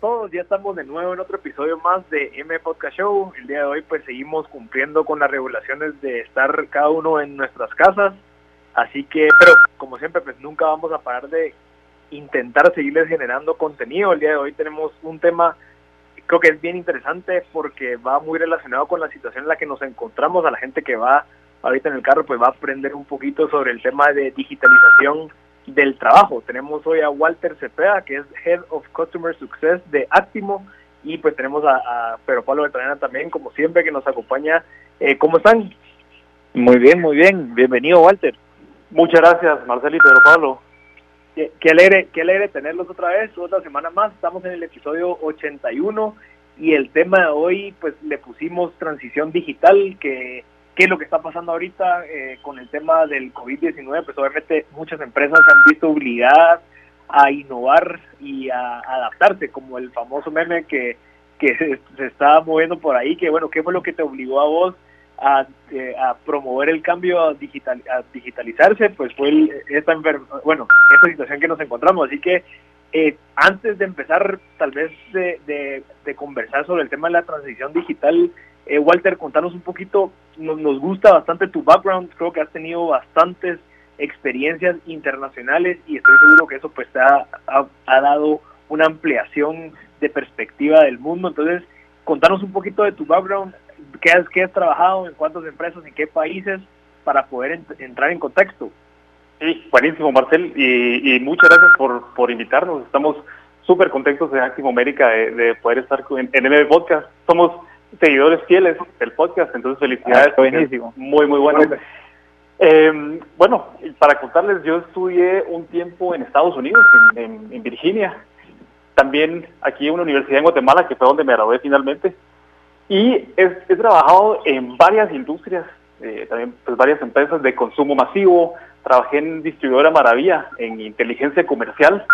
todos? Ya estamos de nuevo en otro episodio más de M Podcast Show. El día de hoy pues seguimos cumpliendo con las regulaciones de estar cada uno en nuestras casas. Así que, pero como siempre pues nunca vamos a parar de intentar seguirles generando contenido. El día de hoy tenemos un tema creo que es bien interesante porque va muy relacionado con la situación en la que nos encontramos. A la gente que va ahorita en el carro pues va a aprender un poquito sobre el tema de digitalización del trabajo. Tenemos hoy a Walter Cepeda, que es Head of Customer Success de Actimo, y pues tenemos a, a Pedro Pablo Beltrán también, como siempre, que nos acompaña. Eh, ¿Cómo están? Muy bien, muy bien. Bienvenido, Walter. Muchas gracias, Marcelo y Pedro Pablo. Qué, qué, alegre, qué alegre tenerlos otra vez, otra semana más. Estamos en el episodio 81 y el tema de hoy, pues le pusimos transición digital, que qué es lo que está pasando ahorita eh, con el tema del COVID-19, pues obviamente muchas empresas se han visto obligadas a innovar y a adaptarse, como el famoso meme que, que se, se está moviendo por ahí, que bueno, ¿qué fue lo que te obligó a vos a, eh, promover el cambio a, digital, a digitalizarse? Pues fue el, esta, bueno, esta situación que nos encontramos, así que eh, antes de empezar tal vez de, de, de conversar sobre el tema de la transición digital, eh, Walter, contanos un poquito, nos, nos, gusta bastante tu background, creo que has tenido bastantes experiencias internacionales y estoy seguro que eso pues te ha, ha, dado una ampliación de perspectiva del mundo. Entonces, contanos un poquito de tu background, qué has, qué has trabajado, en cuántas empresas, en qué países, para poder ent entrar en contexto. Sí, buenísimo, Marcel, y, muchas gracias por, por invitarnos. Estamos súper contentos de Actimo América de, de, poder estar en, en Podcast. Somos seguidores fieles del podcast, entonces felicidades. Ah, buenísimo. Muy, muy bueno. Eh, bueno, para contarles, yo estudié un tiempo en Estados Unidos, en, en, en, Virginia, también aquí en una universidad en Guatemala, que fue donde me gradué finalmente, y he, he trabajado en varias industrias, eh, también pues, varias empresas de consumo masivo, trabajé en distribuidora Maravilla, en inteligencia comercial,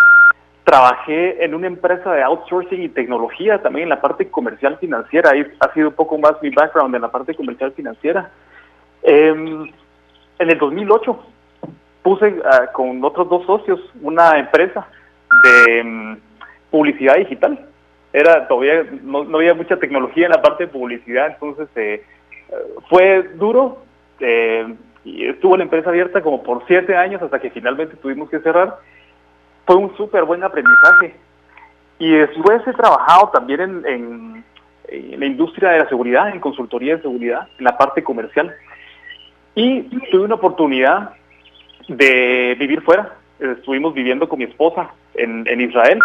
trabajé en una empresa de outsourcing y tecnología, también en la parte comercial financiera, ahí ha sido un poco más mi background en la parte comercial financiera. Eh, en el 2008 puse uh, con otros dos socios una empresa de um, publicidad digital. Era todavía no, no, había mucha tecnología en la parte de publicidad, entonces eh, fue duro. Eh, y estuvo la empresa abierta como por siete años hasta que finalmente tuvimos que cerrar fue un súper buen aprendizaje. Y después he trabajado también en, la industria de la seguridad, en consultoría de seguridad, en la parte comercial. Y tuve una oportunidad de vivir fuera. Estuvimos viviendo con mi esposa en, Israel.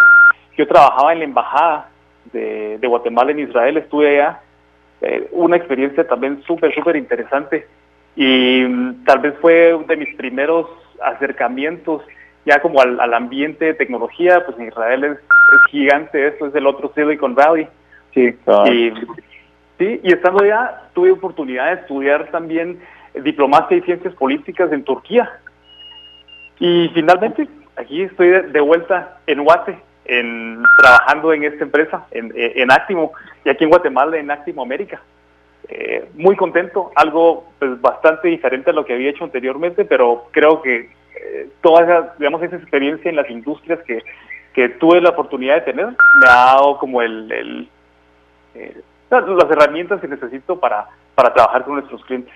Yo trabajaba en la embajada de, Guatemala en Israel, estuve allá. Eh, una experiencia también súper, súper interesante. Y um, tal vez fue de mis primeros acercamientos ya como al, al, ambiente de tecnología, pues en Israel es, es, gigante, eso es el otro Silicon Valley. Sí, y, sí, y estando allá tuve oportunidad de estudiar también diplomacia y ciencias políticas en Turquía. Y finalmente aquí estoy de, de vuelta en Guate, en, trabajando en esta empresa, en, en Actimo, y aquí en Guatemala, en Actimo América. Eh, muy contento, algo pues, bastante diferente a lo que había hecho anteriormente, pero creo que eh, toda esa, digamos, esa experiencia en las industrias que, que tuve la oportunidad de tener me ha dado como el, el eh, las herramientas que necesito para, para trabajar con nuestros clientes.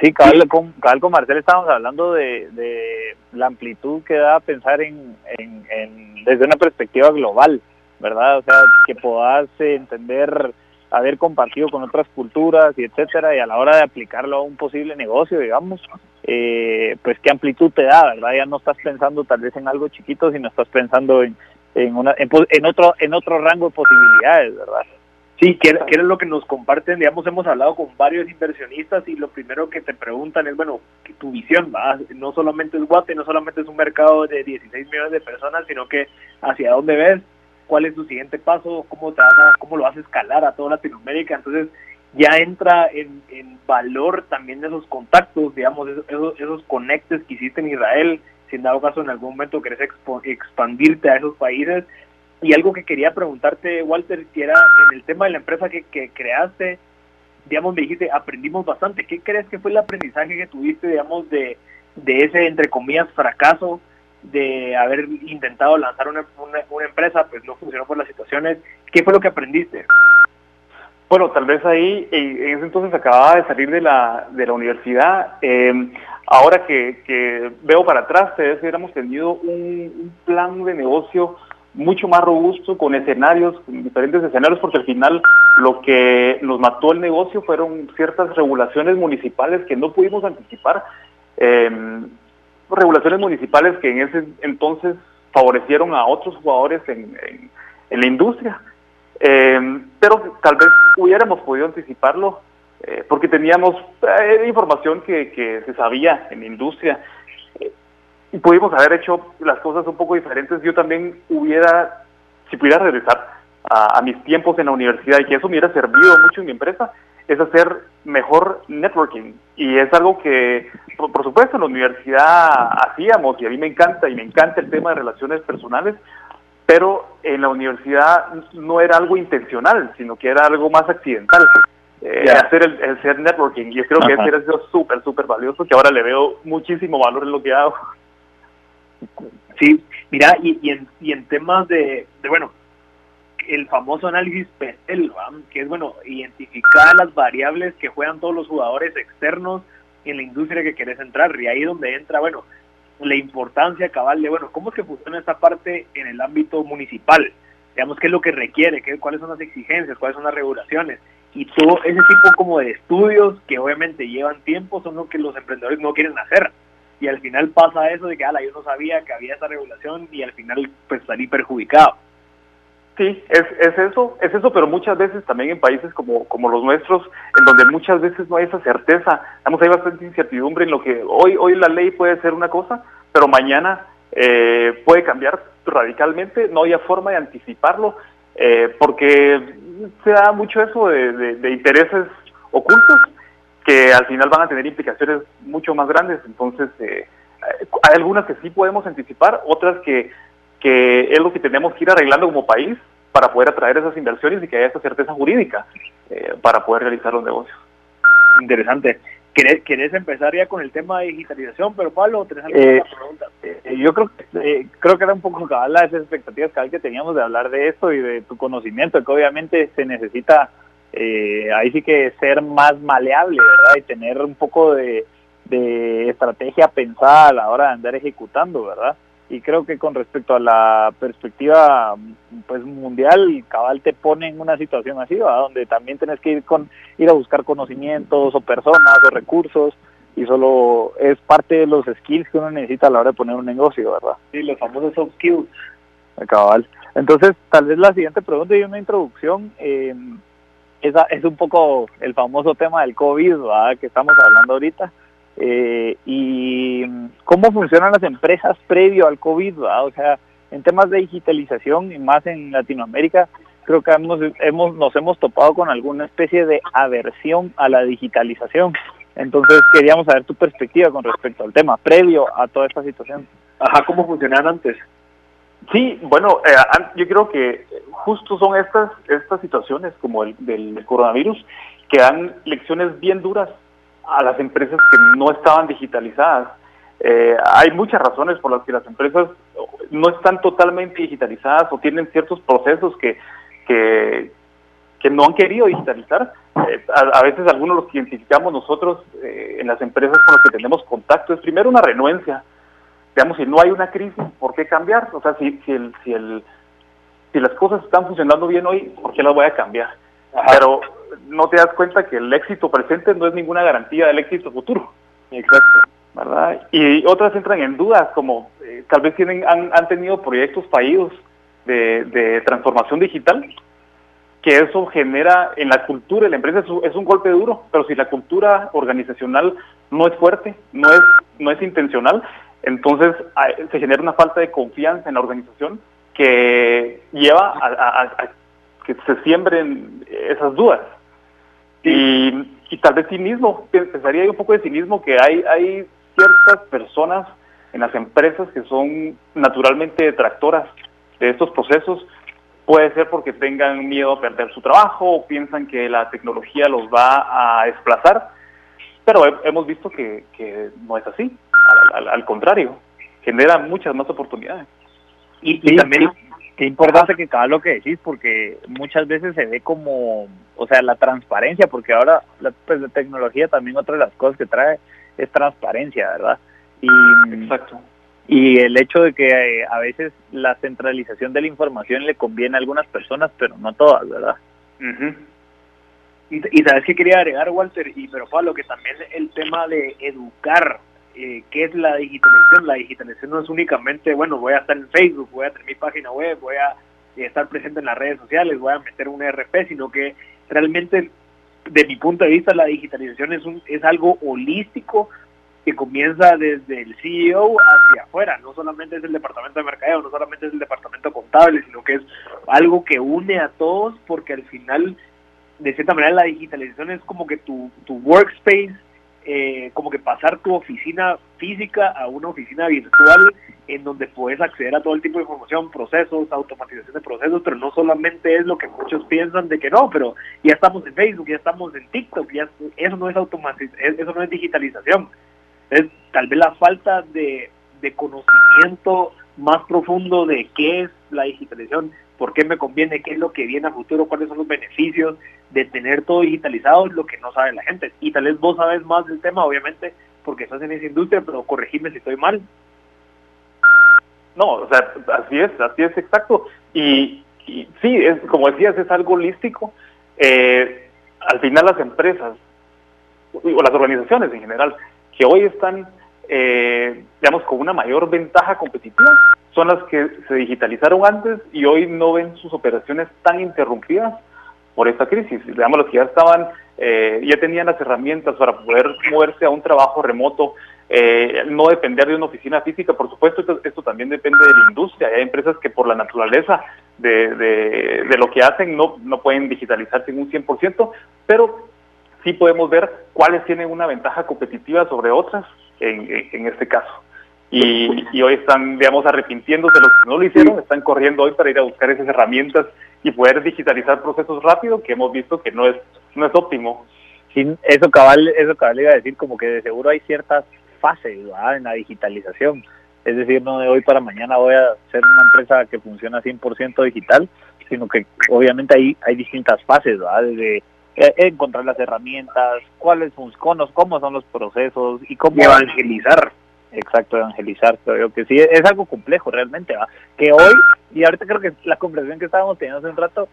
Sí, cabal, con, cabal con Marcel estábamos hablando de, de la amplitud que da pensar en, en, en, desde una perspectiva global, ¿verdad? O sea, que puedas entender haber compartido con otras culturas y etcétera, y a la hora de aplicarlo a un posible negocio, digamos, eh, pues qué amplitud te da, ¿verdad? Ya no estás pensando tal vez en algo chiquito, sino estás pensando en, en, una, en, en otro, en otro rango de posibilidades, ¿verdad? Sí, que es lo que nos comparten, digamos, hemos hablado con varios inversionistas y lo primero que te preguntan es, bueno, tu visión, ¿va? no solamente es Guate, no solamente es un mercado de 16 millones de personas, sino que hacia dónde ves, cuál es tu siguiente paso, cómo, te vas a, cómo lo vas a escalar a toda Latinoamérica. Entonces ya entra en, en valor también esos contactos, digamos, esos, esos, conectes que hiciste en Israel, si en dado caso en algún momento querés expo, expandirte a esos países. Y algo que quería preguntarte, Walter, que era en el tema de la empresa que, que creaste, digamos, me dijiste, aprendimos bastante. ¿Qué crees que fue el aprendizaje que tuviste, digamos, de, de ese, entre comillas, fracaso de haber intentado lanzar una, una, empresa, pues no funcionó por las situaciones. ¿Qué fue lo que aprendiste? Bueno, tal vez ahí, en ese entonces acababa de salir de la, de la universidad. Eh, ahora que, veo para atrás, si hubiéramos tenido un, plan de negocio mucho más robusto, con escenarios, con diferentes escenarios, porque al final lo que nos mató el negocio fueron ciertas regulaciones municipales que no pudimos anticipar. Eh, regulaciones municipales que en ese entonces favorecieron a otros jugadores en, la industria. Eh, pero tal vez hubiéramos podido anticiparlo eh, porque teníamos eh, información que, se sabía en la industria y pudimos haber hecho las cosas un poco diferentes. Yo también hubiera, si pudiera regresar a mis tiempos en la universidad y que eso me hubiera servido mucho en mi empresa, es hacer mejor networking. Y es algo que, por, supuesto, en la universidad hacíamos, y a mí me encanta, y me encanta el tema de relaciones personales, pero en la universidad no era algo intencional, sino que era algo más accidental. Eh, hacer el, ser networking. Y yo creo que ese era súper, súper valioso, que ahora le veo muchísimo valor en lo que hago. Sí, mira, y, y, en, y en temas de, de bueno, el famoso análisis PESEL, que es bueno identificar las variables que juegan todos los jugadores externos en la industria que querés entrar. Y ahí donde entra, bueno, la importancia cabal de, bueno, cómo es que funciona esta parte en el ámbito municipal. Digamos, qué es lo que requiere, qué, cuáles son las exigencias, cuáles son las regulaciones. Y todo ese tipo como de estudios que obviamente llevan tiempo son lo que los emprendedores no quieren hacer. Y al final pasa eso de que, ala, yo no sabía que había esa regulación y al final pues salí perjudicado. Sí, es, es eso, es eso, pero muchas veces también en países como, como los nuestros, en donde muchas veces no hay esa certeza, digamos, hay bastante incertidumbre en lo que hoy, hoy la ley puede ser una cosa, pero mañana eh, puede cambiar radicalmente, no hay forma de anticiparlo, eh, porque se da mucho eso de, de, intereses ocultos que al final van a tener implicaciones mucho más grandes, entonces eh, hay algunas que sí podemos anticipar, otras que que es lo que tenemos que ir arreglando como país para poder atraer esas inversiones y que haya esa certeza jurídica eh, para poder realizar los negocios. Interesante. ¿Querés, ¿Querés, empezar ya con el tema de digitalización? Pero Pablo, ¿tenés alguna eh, pregunta? Eh, yo creo que creo que era un poco cabal las expectativas que teníamos de hablar de esto y de tu conocimiento, que obviamente se necesita ahí sí que ser más maleable, ¿verdad? Y tener un poco de, de estrategia pensada a la hora de andar ejecutando, ¿verdad? Y creo que con respecto a la perspectiva pues mundial cabal te pone en una situación así donde también tienes que ir con ir a buscar conocimientos o personas o recursos y solo es parte de los skills que uno necesita a la hora de poner un negocio verdad sí los famosos soft skills. Cabal. Entonces tal vez la siguiente pregunta y una introducción eh, esa es un poco el famoso tema del covid ¿verdad? que estamos hablando ahorita. Eh, y cómo funcionan las empresas previo al COVID, o sea, en temas de digitalización y más en Latinoamérica, creo que hemos, hemos, nos hemos topado con alguna especie de aversión a la digitalización. Entonces queríamos saber tu perspectiva con respecto al tema, previo a toda esta situación. Ajá, ¿cómo funcionaban antes? Sí, bueno, eh, yo creo que justo son estas, estas situaciones como el del coronavirus que dan lecciones bien duras a las empresas que no estaban digitalizadas. Eh, hay muchas razones por las que las empresas no están totalmente digitalizadas o tienen ciertos procesos que, que, no han querido digitalizar. Eh, a, veces algunos los que identificamos nosotros eh, en las empresas con las que tenemos contacto es primero una renuencia. Digamos, si no hay una crisis, ¿por qué cambiar? O sea, si, si, el, si, el, si las cosas están funcionando bien hoy, ¿por qué las voy a cambiar? Pero no te das cuenta que el éxito presente no es ninguna garantía del éxito futuro. Exacto. ¿Verdad? Y otras entran en dudas, como eh, tal vez tienen, han, han tenido proyectos fallidos de, de, transformación digital, que eso genera en la cultura de la empresa es, un golpe duro, pero si la cultura organizacional no es fuerte, no es, no es intencional, entonces se genera una falta de confianza en la organización que lleva a que se siembren esas dudas. Y, y, tal vez cinismo, pensaría un poco de cinismo que hay, hay ciertas personas en las empresas que son naturalmente detractoras de estos procesos. Puede ser porque tengan miedo a perder su trabajo o piensan que la tecnología los va a desplazar, pero hemos visto que, que no es así, al, al, contrario. genera muchas más oportunidades. Y, también qué importante que cada lo que decís, porque muchas veces se ve como, o sea, la transparencia, porque ahora la, pues, la tecnología también otra de las cosas que trae es transparencia, ¿verdad? Y, Exacto. Y el hecho de que eh, a veces la centralización de la información le conviene a algunas personas, pero no a todas, ¿verdad? y, y, sabes que quería agregar, Walter, y pero Pablo, que también el tema de educar eh, qué es la digitalización. La digitalización no es únicamente, bueno, voy a estar en Facebook, voy a tener mi página web, voy a eh, estar presente en las redes sociales, voy a meter un ERP, sino que realmente, de mi punto de vista, la digitalización es, un, es algo holístico que comienza desde el CEO hacia afuera, no solamente es el departamento de mercadeo, no solamente es el departamento contable, sino que es algo que une a todos porque al final, de cierta manera, la digitalización es como que tu, tu workspace eh, como que pasar tu oficina física a una oficina virtual en donde puedes acceder a todo el tipo de información, procesos, automatización de procesos, pero no solamente es lo que muchos piensan de que no, pero ya estamos en Facebook, ya estamos en TikTok, ya eso no es automatización, eso no es digitalización. Es tal vez la falta de, de conocimiento más profundo de qué es la digitalización, por qué me conviene, qué es lo que viene a futuro, cuáles son los beneficios de tener todo digitalizado, lo que no sabe la gente. Y tal vez vos sabes más del tema, obviamente, porque estás en esa industria, pero corregime si estoy mal. No, o sea, así es, así es exacto. Y, sí, es como decías, es algo holístico. Eh, al final las empresas, o las organizaciones en general, que hoy están, eh, digamos, con una mayor ventaja competitiva, son las que se digitalizaron antes y hoy no ven sus operaciones tan interrumpidas por esta crisis. Digamos, los que ya estaban, eh, ya tenían las herramientas para poder moverse a un trabajo remoto, eh, no depender de una oficina física, por supuesto, esto, también depende de la industria. Hay empresas que por la naturaleza de, lo que hacen no, no pueden digitalizarse en un 100%, pero sí podemos ver cuáles tienen una ventaja competitiva sobre otras en, en este caso y, hoy están, digamos, arrepintiéndose de los que no lo hicieron, están corriendo hoy para ir a buscar esas herramientas y poder digitalizar procesos rápido, que hemos visto que no es, no es óptimo. Sí, eso cabal, eso cabal iba a decir, como que de seguro hay ciertas fases en la digitalización. Es decir, no de hoy para mañana voy a ser una empresa que funciona 100% digital, sino que obviamente hay, hay distintas fases, ¿verdad? Desde eh, encontrar las herramientas, cuáles son, cómo son los procesos y cómo evangelizar exacto, evangelizar, creo que sí, es algo complejo realmente, ¿va? que hoy, y ahorita creo que la conversación que estábamos teniendo hace un rato,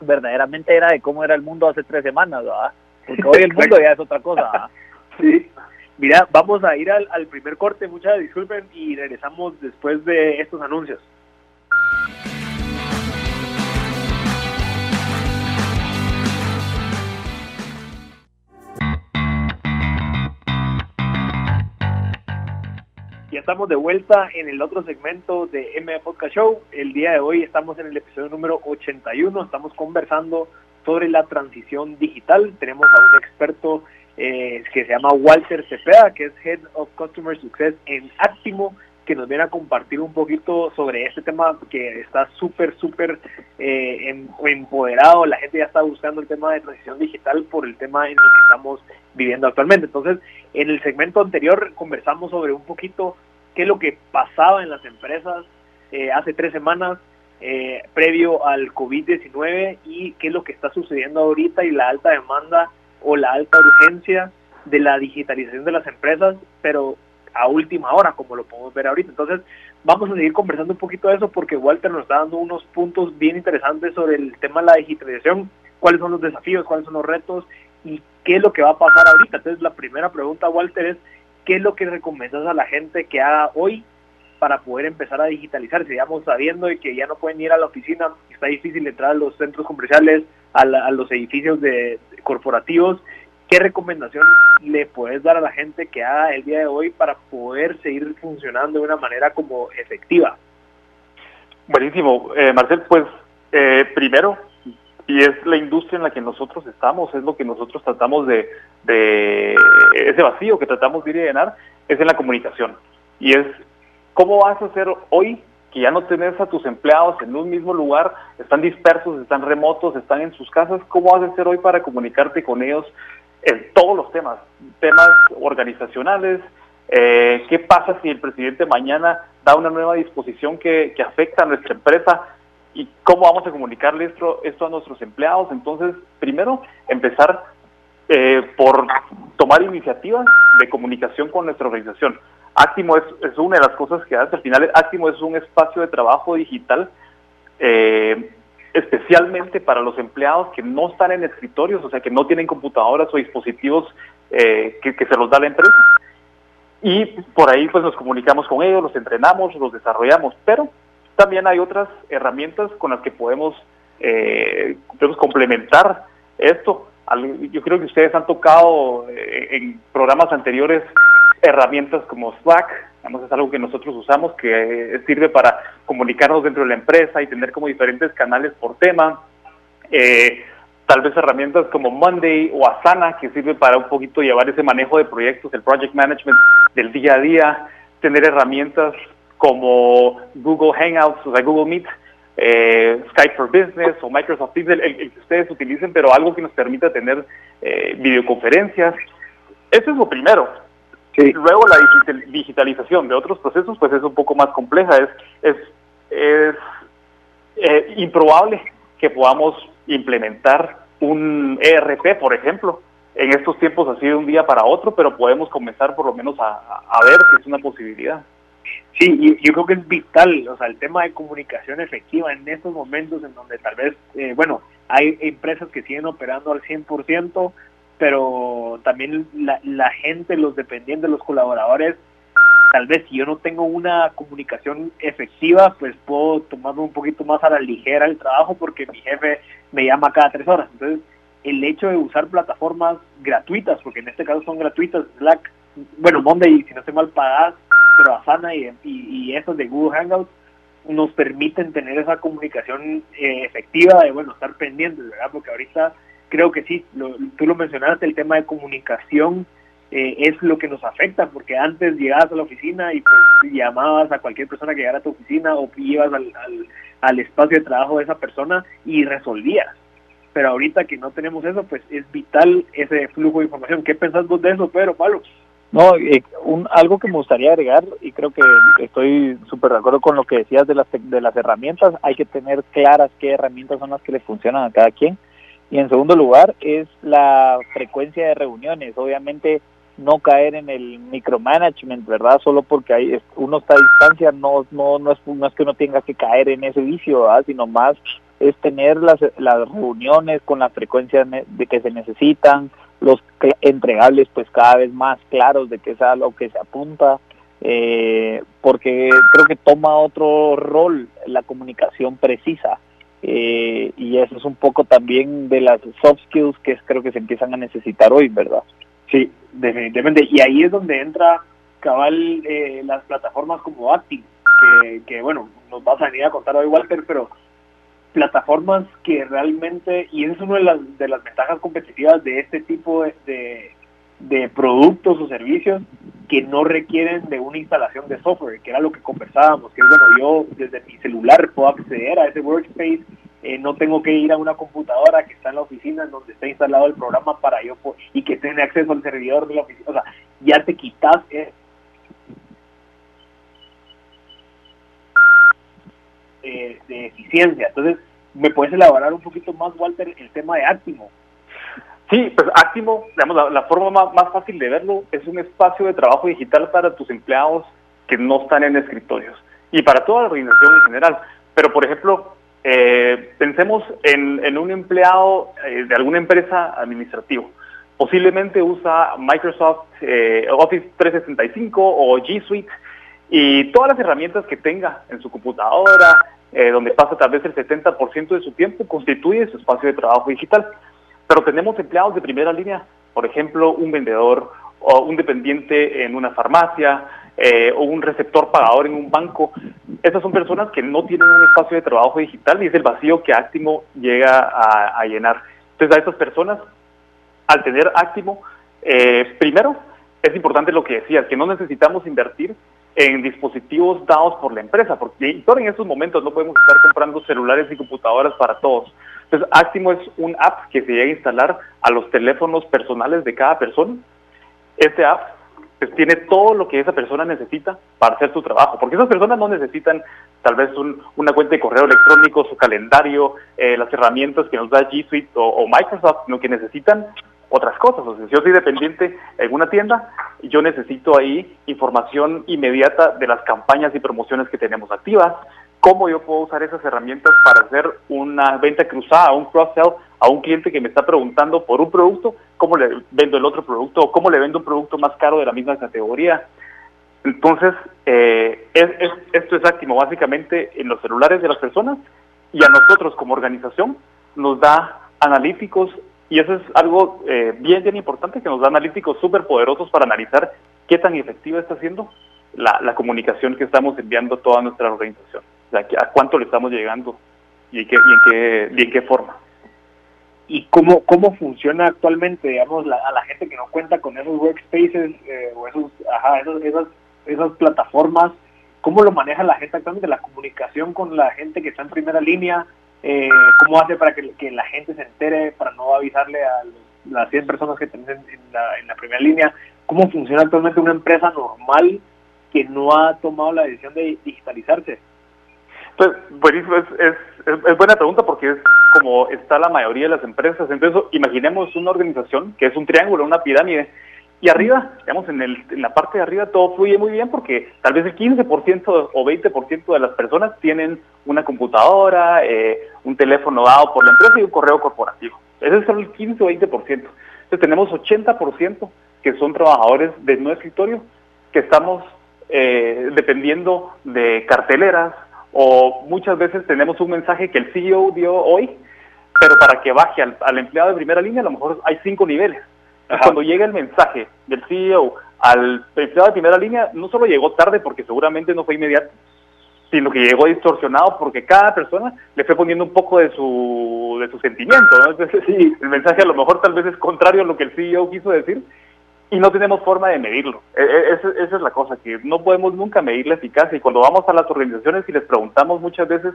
verdaderamente era de cómo era el mundo hace tres semanas, ¿va? porque hoy el mundo ya es otra cosa. Sí, mira, vamos a ir al, al primer corte, muchas disculpen, y regresamos después de estos anuncios. Estamos de vuelta en el otro segmento de M Podcast Show. El día de hoy estamos en el episodio número 81. Estamos conversando sobre la transición digital. Tenemos a un experto eh, que se llama Walter Cepeda, que es Head of Customer Success en Actimo, que nos viene a compartir un poquito sobre este tema que está súper, súper eh, em, empoderado. La gente ya está buscando el tema de transición digital por el tema en el que estamos viviendo actualmente. Entonces, en el segmento anterior conversamos sobre un poquito qué es lo que pasaba en las empresas eh, hace tres semanas eh, previo al COVID-19 y qué es lo que está sucediendo ahorita y la alta demanda o la alta urgencia de la digitalización de las empresas, pero a última hora, como lo podemos ver ahorita. Entonces, vamos a seguir conversando un poquito de eso porque Walter nos está dando unos puntos bien interesantes sobre el tema de la digitalización, cuáles son los desafíos, cuáles son los retos y qué es lo que va a pasar ahorita. Entonces, la primera pregunta, Walter, es ¿qué es lo que recomiendas a la gente que haga hoy para poder empezar a digitalizarse? Digamos, sabiendo que ya no pueden ir a la oficina, está difícil entrar a los centros comerciales, a, los edificios de, corporativos. ¿Qué recomendación le puedes dar a la gente que haga el día de hoy para poder seguir funcionando de una manera como efectiva? Buenísimo, eh, Marcel, pues eh, primero y es la industria en la que nosotros estamos, es lo que nosotros tratamos de, ese vacío que tratamos de llenar, es en la comunicación. Y es, ¿cómo vas a hacer hoy que ya no tenés a tus empleados en un mismo lugar, están dispersos, están remotos, están en sus casas, ¿cómo vas a hacer hoy para comunicarte con ellos en todos los temas, temas organizacionales, Eh, ¿Qué pasa si el presidente mañana da una nueva disposición que, afecta a nuestra empresa? ¿Y cómo vamos a comunicarle esto, esto a nuestros empleados? Entonces, primero, empezar eh, por tomar iniciativas de comunicación con nuestra organización. Actimo es, es, una de las cosas que hace. Al final, Actimo es un espacio de trabajo digital eh, especialmente para los empleados que no están en escritorios, o sea, que no tienen computadoras o dispositivos eh, que, se los da la empresa. Y por ahí pues nos comunicamos con ellos, los entrenamos, los desarrollamos, pero también hay otras herramientas con las que podemos, eh, podemos complementar esto. Yo creo que ustedes han tocado eh, en programas anteriores herramientas como Slack, es algo que nosotros usamos que sirve para comunicarnos dentro de la empresa y tener como diferentes canales por tema. Eh, tal vez herramientas como Monday o Asana, que sirve para un poquito llevar ese manejo de proyectos, el project management del día a día, tener herramientas como Google Hangouts, o sea, Google Meet, eh, Skype for Business o Microsoft Teams, el, que ustedes utilicen, pero algo que nos permita tener eh, videoconferencias. Eso es lo primero. Luego la digitalización de otros procesos pues es un poco más compleja, es, es, es eh, improbable que podamos implementar un ERP, por ejemplo. En estos tiempos así de un día para otro, pero podemos comenzar por lo menos a, a ver si es una posibilidad. Sí, yo creo que es vital, o sea, el tema de comunicación efectiva en estos momentos en donde tal vez, eh, bueno, hay empresas que siguen operando al 100%, pero también la, la gente, los dependientes, los colaboradores, tal vez si yo no tengo una comunicación efectiva, pues puedo tomarme un poquito más a la ligera el trabajo porque mi jefe me llama cada tres horas. Entonces, el hecho de usar plataformas gratuitas, porque en este caso son gratuitas, Slack, bueno, Monday, si no estoy mal pagadas, pero Asana y, y, y de Google Hangouts, nos permiten tener esa comunicación eh, efectiva de, bueno, estar pendientes, ¿verdad? Porque ahorita creo que sí, tú lo mencionaste, el tema de comunicación eh, es lo que nos afecta, porque antes llegabas a la oficina y pues llamabas a cualquier persona que llegara a tu oficina o ibas al, al, espacio de trabajo de esa persona y resolvías. Pero ahorita que no tenemos eso, pues es vital ese flujo de información. ¿Qué pensás vos de eso, Pedro, Pablo? No, eh, un, algo que me gustaría agregar, y creo que estoy súper de acuerdo con lo que decías de las, de las herramientas, hay que tener claras qué herramientas son las que le funcionan a cada quien y en segundo lugar es la frecuencia de reuniones. Obviamente no caer en el micromanagement, ¿verdad? Solo porque hay, uno está a distancia, no, no, no, es, no es que uno tenga que caer en ese vicio, ¿verdad? Sino más es tener las, las reuniones con la frecuencia de que se necesitan, los entregables pues cada vez más claros de qué es a lo que se apunta, eh, porque creo que toma otro rol la comunicación precisa. Eh, y eso es un poco también de las soft skills que creo que se empiezan a necesitar hoy, ¿verdad? Sí, definitivamente. Y ahí es donde entra cabal eh, las plataformas como Active, que, bueno, nos vas a venir a contar hoy Walter, pero plataformas que realmente, y es una de las, de las ventajas competitivas de este tipo de, de productos o servicios que no requieren de una instalación de software, que era lo que conversábamos, que bueno, yo desde mi celular puedo acceder a ese workspace, eh, no tengo que ir a una computadora que está en la oficina donde está instalado el programa para yo y que tenga acceso al servidor de la oficina, o sea, ya te quitas eh, de eficiencia. Entonces, ¿me puedes elaborar un poquito más, Walter, el tema de Actimo? Sí, pues Actimo, digamos, la, forma más, fácil de verlo es un espacio de trabajo digital para tus empleados que no están en escritorios y para toda la organización en general. Pero, por ejemplo, eh, pensemos en, un empleado eh, de alguna empresa administrativa. Posiblemente usa Microsoft eh, Office 365 o G Suite y todas las herramientas que tenga en su computadora, donde pasa tal vez el 70% de su tiempo, constituye su espacio de trabajo digital. Pero tenemos empleados de primera línea, por ejemplo, un vendedor o un dependiente en una farmacia eh, o un receptor pagador en un banco. Estas son personas que no tienen un espacio de trabajo digital y es el vacío que Actimo llega a, llenar. Entonces a estas personas, al tener Actimo, eh, primero es importante lo que decías, que no necesitamos invertir en dispositivos dados por la empresa, porque en estos momentos no podemos estar comprando celulares y computadoras para todos. Entonces, Actimo es un app que se llega a instalar a los teléfonos personales de cada persona. Este app pues tiene todo lo que esa persona necesita para hacer su trabajo, porque esas personas no necesitan tal vez una cuenta de correo electrónico, su calendario, eh, las herramientas que nos da G Suite o, Microsoft, sino que necesitan otras cosas. O sea, si yo soy dependiente en una tienda, yo necesito ahí información inmediata de las campañas y promociones que tenemos activas, cómo yo puedo usar esas herramientas para hacer una venta cruzada, un cross-sell a un cliente que me está preguntando por un producto, cómo le vendo el otro producto o cómo le vendo un producto más caro de la misma categoría. Entonces, eh, esto es óptimo básicamente en los celulares de las personas y a nosotros como organización nos da analíticos y eso es algo eh, bien, bien importante que nos da analíticos súper poderosos para analizar qué tan efectiva está siendo la, comunicación que estamos enviando a toda nuestra organización a cuánto le estamos llegando y, en qué, y en qué, forma. ¿Y cómo, cómo funciona actualmente, digamos, a la gente que no cuenta con esos workspaces eh, o esos, ajá, esas, esas plataformas? ¿Cómo lo maneja la gente actualmente? La comunicación con la gente que está en primera línea, eh, ¿cómo hace para que, la gente se entere, para no avisarle a las 100 personas que tienen en la, en la primera línea? ¿Cómo funciona actualmente una empresa normal que no ha tomado la decisión de digitalizarse? Pues buenísimo, es, es, buena pregunta porque es como está la mayoría de las empresas. Entonces, imaginemos una organización que es un triángulo, una pirámide, y arriba, digamos, en, el, en la parte de arriba todo fluye muy bien porque tal vez el 15% o 20% de las personas tienen una computadora, eh, un teléfono dado por la empresa y un correo corporativo. Ese es solo el 15 o 20%. Entonces tenemos 80% que son trabajadores de no escritorio, que estamos eh, dependiendo de carteleras, o muchas veces tenemos un mensaje que el CEO dio hoy, pero para que baje al, empleado de primera línea a lo mejor hay cinco niveles. Cuando llega el mensaje del CEO al empleado de primera línea, no solo llegó tarde porque seguramente no fue inmediato, sino que llegó distorsionado porque cada persona le fue poniendo un poco de su, de su sentimiento. Entonces, sí, el mensaje a lo mejor tal vez es contrario a lo que el CEO quiso decir, y no tenemos forma de medirlo. E, e, esa, es la cosa, que no podemos nunca medir la eficacia. Y cuando vamos a las organizaciones y les preguntamos muchas veces...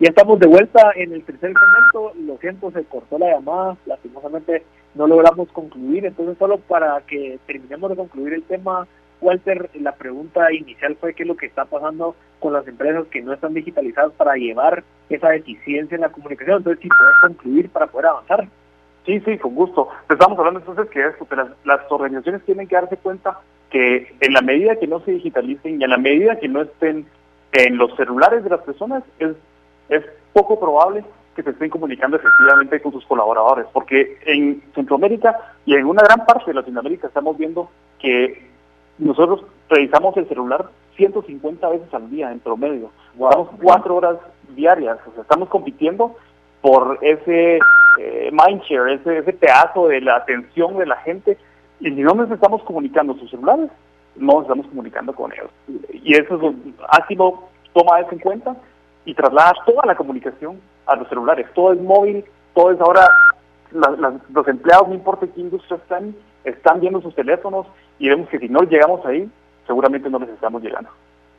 Ya estamos de vuelta en el tercer segmento. Lo siento, se cortó la llamada. Lastimosamente no logramos concluir. Entonces, solo para que terminemos de concluir el tema, Walter, la pregunta inicial fue qué es lo que está pasando con las empresas que no están digitalizadas para llevar esa eficiencia en la comunicación. Entonces, si puedes concluir para poder avanzar. Sí, sí, con gusto. Estamos hablando entonces que, que las, las, organizaciones tienen que darse cuenta que en la medida que no se digitalicen y en la medida que no estén en los celulares de las personas, es, es poco probable que se estén comunicando efectivamente con sus colaboradores, porque en Centroamérica y en una gran parte de Latinoamérica estamos viendo que nosotros revisamos el celular 150 veces al día en promedio. Wow. cuatro horas diarias, o sea, estamos compitiendo por ese eh, mindshare, ese, ese pedazo de la atención de la gente, y si no nos estamos comunicando sus celulares, nos estamos comunicando con ellos. Y eso es, Ácido toma eso en cuenta y traslada toda la comunicación a los celulares. Todo es móvil, todo es ahora, los empleados, no importa qué industria están, están viendo sus teléfonos y vemos que si no llegamos ahí, seguramente no les estamos llegando.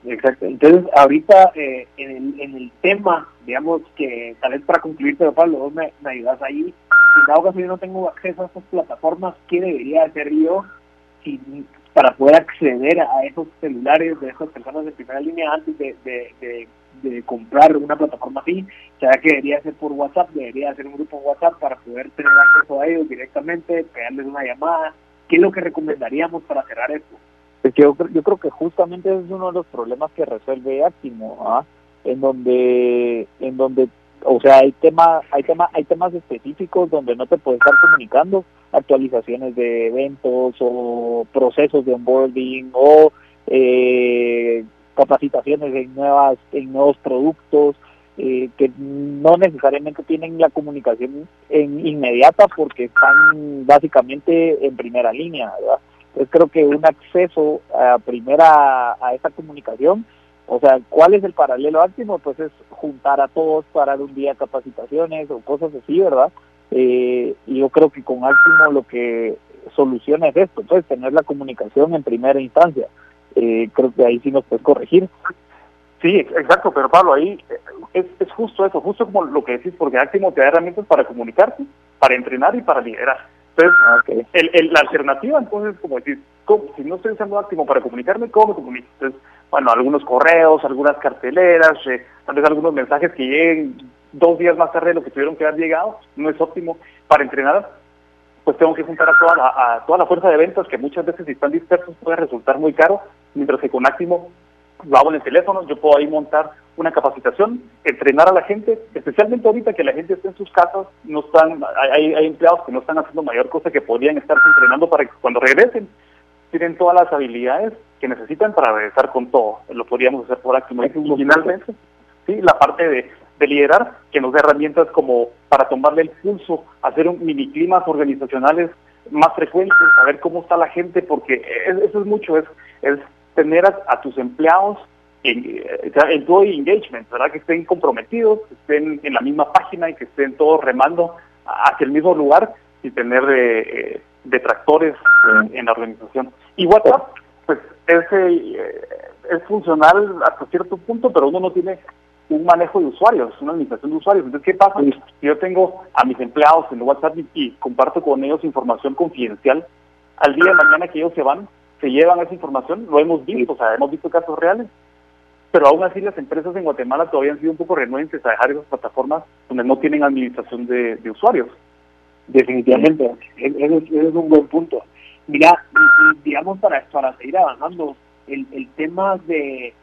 Exacto. Entonces, ahorita eh, en, el, en el tema, digamos que tal vez para concluir, pero Pablo, vos me, ayudas ahí. Si dado caso yo no tengo acceso a estas plataformas, ¿qué debería hacer yo si, para poder acceder a esos celulares de esas personas de primera línea antes de, de de comprar una plataforma así, sea que debería ser por WhatsApp, debería hacer un grupo en WhatsApp para poder tener acceso a ellos directamente, pegarles una llamada. ¿Qué es lo que recomendaríamos para cerrar esto? yo, yo creo que justamente es uno de los problemas que resuelve Actimo, ¿ah? en donde, en donde, o sea, hay temas, hay temas, hay temas específicos donde no te puedes estar comunicando actualizaciones de eventos o procesos de onboarding o eh, capacitaciones en nuevas en nuevos productos eh, que no necesariamente tienen la comunicación en inmediata porque están básicamente en primera línea ¿verdad? entonces creo que un acceso a primera a esa comunicación o sea cuál es el paralelo óptimo pues es juntar a todos para un día capacitaciones o cosas así verdad eh, y yo creo que con Áltimo lo que soluciona es esto, pues tener la comunicación en primera instancia. Eh, creo que ahí sí nos puedes corregir. Sí, exacto, pero Pablo, ahí eh, es, justo eso, justo como lo que decís, porque Actimo te da herramientas para comunicarte, para entrenar y para liderar. Entonces, ah, el, la alternativa, entonces, como decís, si no estoy usando Actimo para comunicarme, ¿cómo me comunico? Entonces, bueno, algunos correos, algunas carteleras, eh, tal vez algunos mensajes que lleguen dos días más tarde de lo que tuvieron que haber llegado, no es óptimo. Para entrenar, pues tengo que juntar a toda la, a toda la fuerza de ventas, que muchas veces si están dispersos puede resultar muy caro, mientras que con Actimo lo hago en el teléfono, yo puedo ahí montar una capacitación, entrenar a la gente, especialmente ahorita que la gente está en sus casas, no están, hay, hay empleados que no están haciendo mayor cosa que podrían estar entrenando para que cuando regresen tienen todas las habilidades que necesitan para regresar con todo. Lo podríamos hacer por aquí. Y finalmente, sí, la parte de, liderar, que nos dé herramientas como para tomarle el pulso, hacer un mini climas organizacionales más frecuentes, saber cómo está la gente, porque eso es mucho, es, es tener a, tus empleados en, eh, en todo engagement, ¿verdad? Que estén comprometidos, que estén en la misma página y que estén todos remando hacia el mismo lugar y tener eh, eh, detractores en, la organización. Y WhatsApp, pues es, es funcional hasta cierto punto, pero uno no tiene un manejo de usuarios, una administración de usuarios. Entonces, ¿qué pasa? Si yo tengo a mis empleados en WhatsApp y comparto con ellos información confidencial, al día de mañana que ellos se van, se llevan esa información, lo hemos visto, o sea, hemos visto casos reales, pero aún así las empresas en Guatemala todavía han sido un poco renuentes a dejar esas plataformas donde no tienen administración de, usuarios. Definitivamente, ese es, un buen punto. Mira, digamos para, para seguir avanzando, el, el tema de,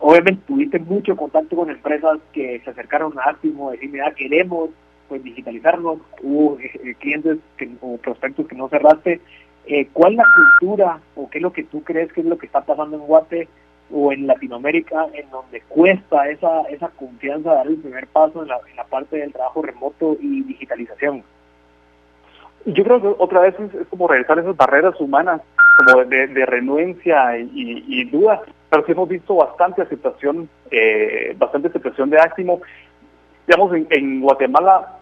obviamente tuviste mucho contacto con empresas que se acercaron a Actimo, decir, mira, queremos pues digitalizarnos, hubo eh, clientes o prospectos que no cerraste, eh, ¿Cuál es la cultura o qué es lo que tú crees que es lo que está pasando en Guate o en Latinoamérica en donde cuesta esa, esa confianza dar el primer paso en la, en la parte del trabajo remoto y digitalización? Yo creo que otra vez es, como regresar esas barreras humanas, como de, renuencia y, duda, pero sí hemos visto bastante aceptación, eh, bastante aceptación de Áximo. Digamos, en Guatemala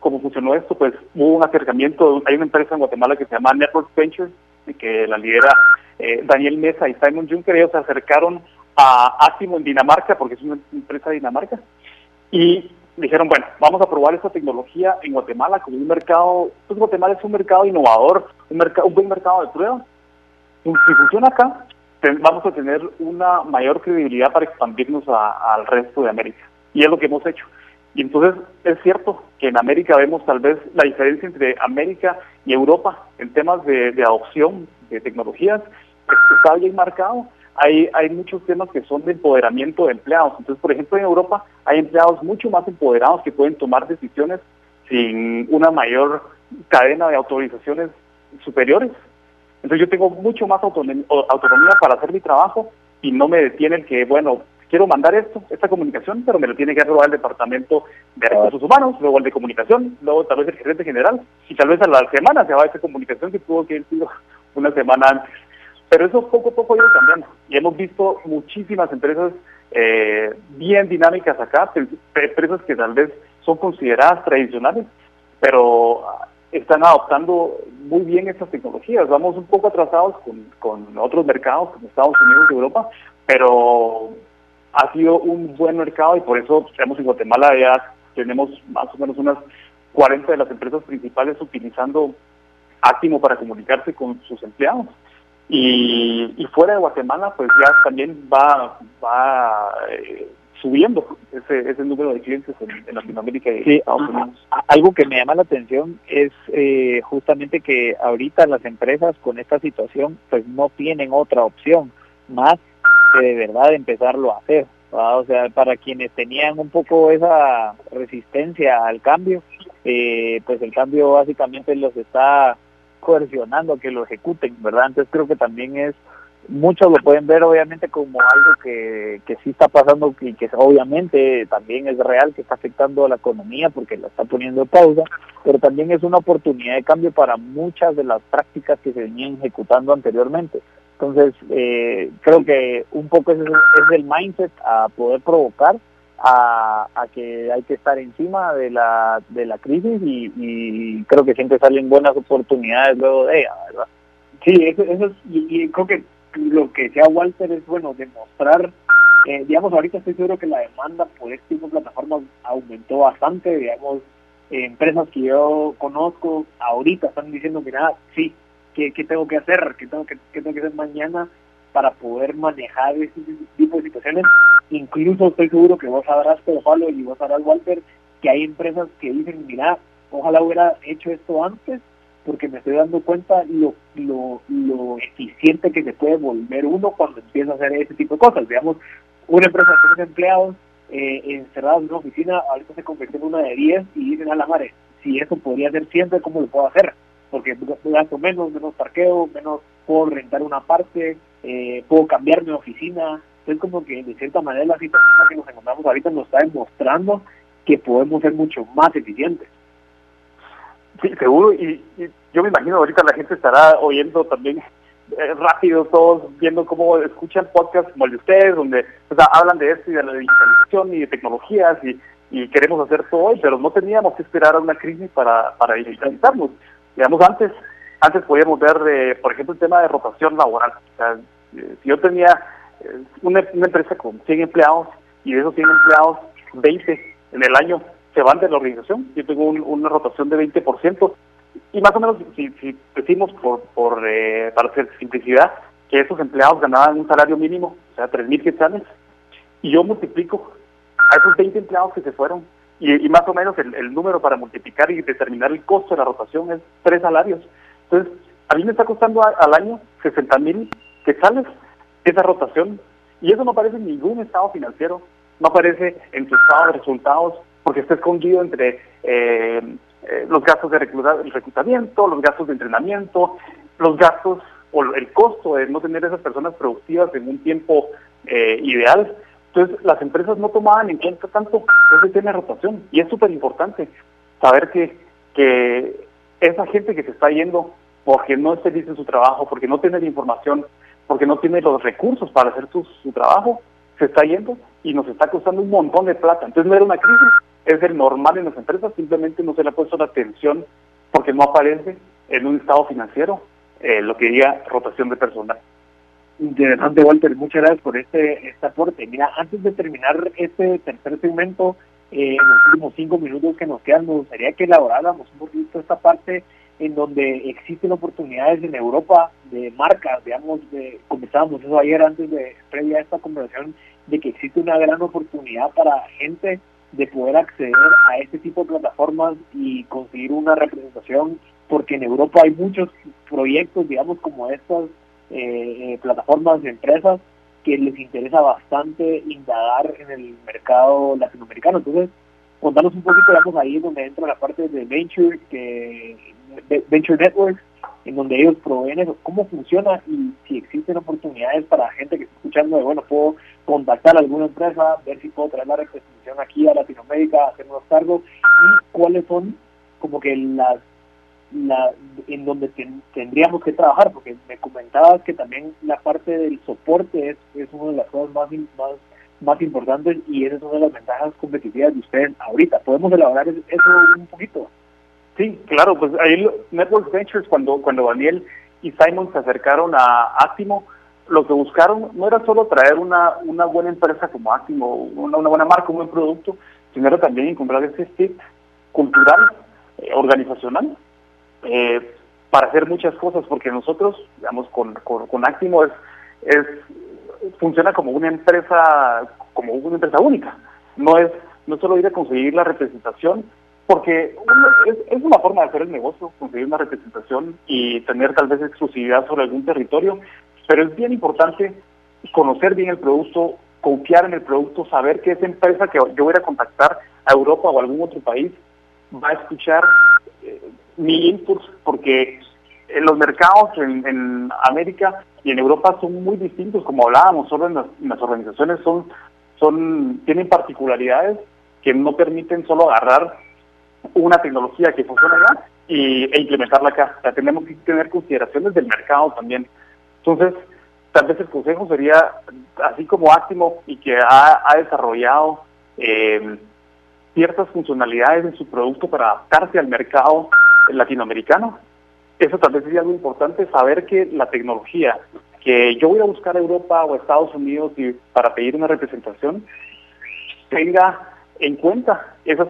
cómo funcionó esto, pues hubo un acercamiento, hay una empresa en Guatemala que se llama Network Ventures, y que la lidera eh, Daniel Mesa y Simon Juncker, ellos se acercaron a Atimo en Dinamarca, porque es una empresa de Dinamarca, y dijeron, bueno, vamos a probar esta tecnología en Guatemala como un mercado, pues Guatemala es un mercado innovador, un, mercado, un buen mercado de prueba. Si funciona acá, vamos a tener una mayor credibilidad para expandirnos al resto de América. Y es lo que hemos hecho. Y entonces es cierto que en América vemos tal vez la diferencia entre América y Europa en temas de, adopción de tecnologías, está bien marcado. Hay, hay muchos temas que son de empoderamiento de empleados. Entonces, por ejemplo, en Europa hay empleados mucho más empoderados que pueden tomar decisiones sin una mayor cadena de autorizaciones superiores. Entonces yo tengo mucho más autonomía para hacer mi trabajo y no me detiene el que, bueno, quiero mandar esto, esta comunicación, pero me lo tiene que aprobar el departamento de recursos humanos, luego el de comunicación, luego tal vez el gerente general, y tal vez a la semana se va esa comunicación que tuvo que ir una semana antes. Pero eso poco a poco ha cambiando y hemos visto muchísimas empresas eh, bien dinámicas acá, empresas que tal vez son consideradas tradicionales, pero están adoptando muy bien estas tecnologías. Vamos un poco atrasados con, con otros mercados como Estados Unidos y Europa, pero ha sido un buen mercado y por eso tenemos en Guatemala ya tenemos más o menos unas 40 de las empresas principales utilizando Actimo para comunicarse con sus empleados. Y, fuera de Guatemala, pues ya también va, va eh, subiendo ese, ese número de clientes en, Latinoamérica y Estados Unidos. Algo que me llama la atención es eh, justamente que ahorita las empresas con esta situación pues no tienen otra opción más de verdad empezarlo a hacer. O sea, para quienes tenían un poco esa resistencia al cambio, eh, pues el cambio básicamente los está coercionando que lo ejecuten, ¿verdad? Entonces creo que también es, muchos lo pueden ver obviamente como algo que, que sí está pasando y que obviamente también es real, que está afectando a la economía porque la está poniendo en pausa, pero también es una oportunidad de cambio para muchas de las prácticas que se venían ejecutando anteriormente. Entonces, eh, creo que un poco ese es el mindset a poder provocar a, que hay que estar encima de la, de la crisis y, creo que siempre salen buenas oportunidades luego de ella, ¿verdad? Sí, eso, eso es, y, creo que lo que decía Walter es, bueno, demostrar, eh, digamos, ahorita estoy seguro que la demanda por este tipo de plataformas aumentó bastante, digamos, empresas que yo conozco ahorita están diciendo, mira, sí, ¿qué, qué tengo que hacer? ¿Qué tengo que, qué tengo que hacer mañana? Para poder manejar ese tipo de situaciones. Incluso estoy seguro que vos sabrás, pero Pablo, y vos sabrás, Walter, que hay empresas que dicen, mira, ojalá hubiera hecho esto antes, porque me estoy dando cuenta lo, lo, lo eficiente que se puede volver uno cuando empieza a hacer ese tipo de cosas. Digamos, una empresa de tres empleados eh, encerrados en una oficina, ahorita se convierte en una de 10 y dicen a la madre, si eso podría ser siempre, ¿cómo lo puedo hacer? Porque gasto menos, menos parqueo, menos puedo rentar una parte, eh, puedo cambiar mi oficina. Entonces, como que de cierta manera la situación que nos encontramos ahorita nos está demostrando que podemos ser mucho más eficientes. Sí, seguro. Y, yo me imagino ahorita la gente estará oyendo también eh, rápido, todos viendo cómo escuchan podcasts como el de ustedes, donde hablan de esto y de la digitalización y de tecnologías y, queremos hacer todo hoy, pero no teníamos que esperar a una crisis para, para digitalizarnos. Digamos, antes antes podíamos ver, eh, por ejemplo, el tema de rotación laboral. Eh, si yo tenía eh, una, empresa con 100 empleados y de esos 100 empleados, 20 en el año se van de la organización, yo tengo una rotación de 20%. Y más o menos, si, decimos por, por para hacer simplicidad, que esos empleados ganaban un salario mínimo, o sea, 3.000 quetzales, y yo multiplico a esos 20 empleados que se fueron, y, más o menos el, el, número para multiplicar y determinar el costo de la rotación es tres salarios. Entonces, a mí me está costando al año 60 mil quetzales esa rotación y eso no aparece en ningún estado financiero, no aparece en tu estado de resultados porque está escondido entre eh, eh, los gastos de reclutamiento, los gastos de entrenamiento, los gastos o el costo de no tener esas personas productivas en un tiempo eh, ideal. Entonces, las empresas no tomaban en cuenta tanto ese tema de rotación y es súper importante saber que, que esa gente que se está yendo porque no es feliz en su trabajo, porque no tiene la información, porque no tiene los recursos para hacer su, trabajo, se está yendo y nos está costando un montón de plata. Entonces no era una crisis, es el normal en las empresas, simplemente no se le ha puesto la atención porque no aparece en un estado financiero eh, lo que diga rotación de personal. Interesante, Walter. Muchas gracias por este, este aporte. Mira, antes de terminar este tercer segmento, eh, en los últimos cinco minutos que nos quedan, me gustaría que elaboráramos un poquito esta parte en donde existen oportunidades en Europa de marcas, digamos, de, comenzábamos eso ayer antes de previa a esta conversación, de que existe una gran oportunidad para gente de poder acceder a este tipo de plataformas y conseguir una representación, porque en Europa hay muchos proyectos, digamos, como estas eh, eh, plataformas de empresas que les interesa bastante indagar en el mercado latinoamericano. Entonces, contanos un poquito, digamos, ahí donde entra la parte de Venture, que Venture Networks, en donde ellos proveen eso, cómo funciona y si existen oportunidades para gente que está escuchando de, bueno, puedo contactar a alguna empresa, ver si puedo traer la representación aquí a Latinoamérica, hacer unos cargos. Y cuáles son como que las la, en donde tendríamos que trabajar, porque me comentabas que también la parte del soporte es, es una de las cosas más, más, más importantes y esa es una de las ventajas competitivas de ustedes ahorita. ¿Podemos elaborar eso un poquito? Sí, claro, pues ahí Network Ventures, cuando, cuando Daniel y Simon se acercaron a Actimo, lo que buscaron no era solo traer una, una buena empresa como Actimo, una, una buena marca, un buen producto, sino era también encontrar ese fit cultural, eh, organizacional, eh, para hacer muchas cosas, porque nosotros, digamos, con, con, Actimo es, es, funciona como una empresa, como una empresa única. No es, no solo ir a conseguir la representación, porque es, una forma de hacer el negocio, conseguir una representación y tener tal vez exclusividad sobre algún territorio, pero es bien importante conocer bien el producto, confiar en el producto, saber que esa empresa que yo voy a contactar a Europa o a algún otro país va a escuchar eh, mi input, porque los mercados en, América y en Europa son muy distintos, como hablábamos, solo en las, organizaciones son, son, tienen particularidades que no permiten solo agarrar una tecnología que funciona allá y, e implementarla acá. O tenemos que tener consideraciones del mercado también. Entonces, tal vez el consejo sería, así como Actimo y que ha, desarrollado eh, ciertas funcionalidades en su producto para adaptarse al mercado latinoamericano. Eso también sería algo importante, saber que la tecnología que yo voy a buscar a Europa o Estados Unidos y para pedir una representación tenga en cuenta esas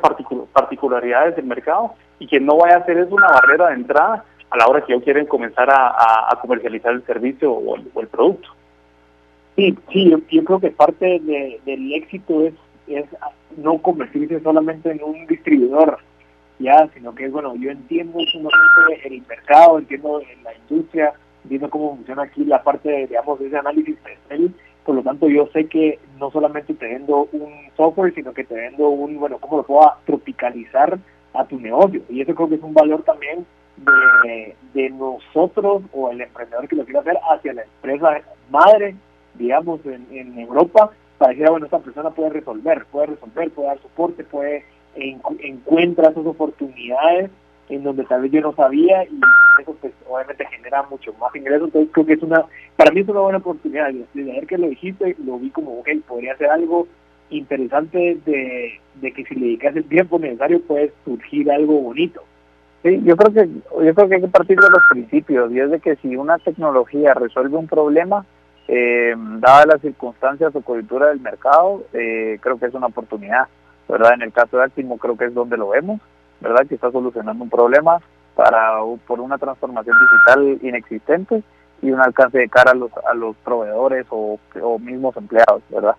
particularidades del mercado y que no vaya a ser eso una barrera de entrada a la hora que ellos quieren comenzar a, comercializar el servicio o el, producto. Sí, sí, yo, creo que parte del éxito es no convertirse solamente en un distribuidor, sino que bueno, yo entiendo el mercado, entiendo la industria, entiendo cómo funciona aquí la parte, de, digamos, de ese análisis él por lo tanto yo sé que no solamente te vendo un software, sino que te vendo un, bueno, cómo lo puedo tropicalizar a tu negocio. Y eso creo que es un valor también de, de nosotros o el emprendedor que lo quiere hacer hacia la empresa madre, digamos, en, en Europa, para decir, ah, bueno, esta persona puede resolver, puede resolver, puede dar soporte, puede encuentra esas oportunidades en donde tal vez yo no sabía y eso pues obviamente genera mucho más ingresos, entonces creo que es una, para mí es una buena oportunidad, de ver que lo dijiste, lo vi como, ok, podría ser algo interesante de, de que si le dedicas el tiempo necesario puede surgir algo bonito. Sí, yo creo que yo creo que hay que partir de los principios y es de que si una tecnología resuelve un problema, eh, dadas las circunstancias o coyuntura del mercado, eh, creo que es una oportunidad, ¿verdad? En el caso de Actimo creo que es donde lo vemos, ¿verdad? Que está solucionando un problema para por una transformación digital inexistente y un alcance de cara a los a los proveedores o, o mismos empleados, ¿verdad?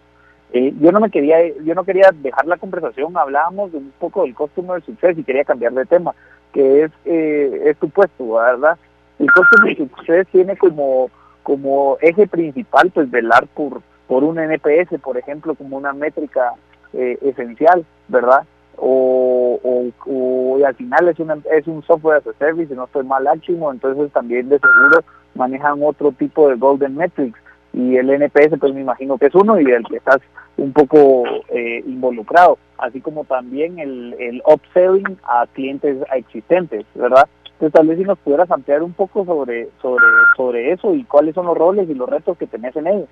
Eh, yo no me quería yo no quería dejar la conversación, hablábamos de un poco del customer success y quería cambiar de tema, que es eh, es tu puesto, ¿verdad? El customer success tiene como como eje principal pues velar por por un NPS, por ejemplo, como una métrica eh, esencial, ¿verdad? o, o, al final es, una, es un software as a service, no estoy mal áximo, entonces también de seguro manejan otro tipo de golden metrics y el NPS pues me imagino que es uno y el que estás un poco eh, involucrado, así como también el, el upselling a clientes existentes, ¿verdad? Entonces tal vez si nos pudieras ampliar un poco sobre, sobre, sobre eso y cuáles son los roles y los retos que tenés en ellos.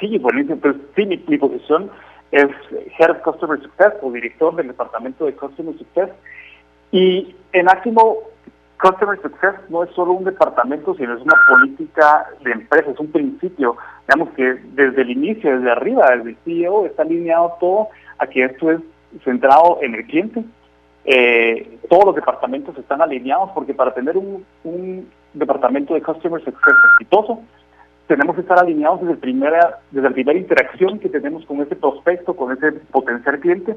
Sí, buenísimo, pues sí, mi, mi posición es Head Customer Success o director del departamento de Customer Success. Y en Actimo, Customer Success no es solo un departamento, sino es una política de empresa, es un principio. Digamos que desde el inicio, desde arriba, desde el CEO, está alineado todo a que esto es centrado en el cliente. Eh, todos los departamentos están alineados porque para tener un, un departamento de Customer Success exitoso, tenemos que estar alineados desde, primera, desde la primera interacción que tenemos con ese prospecto, con ese potencial cliente.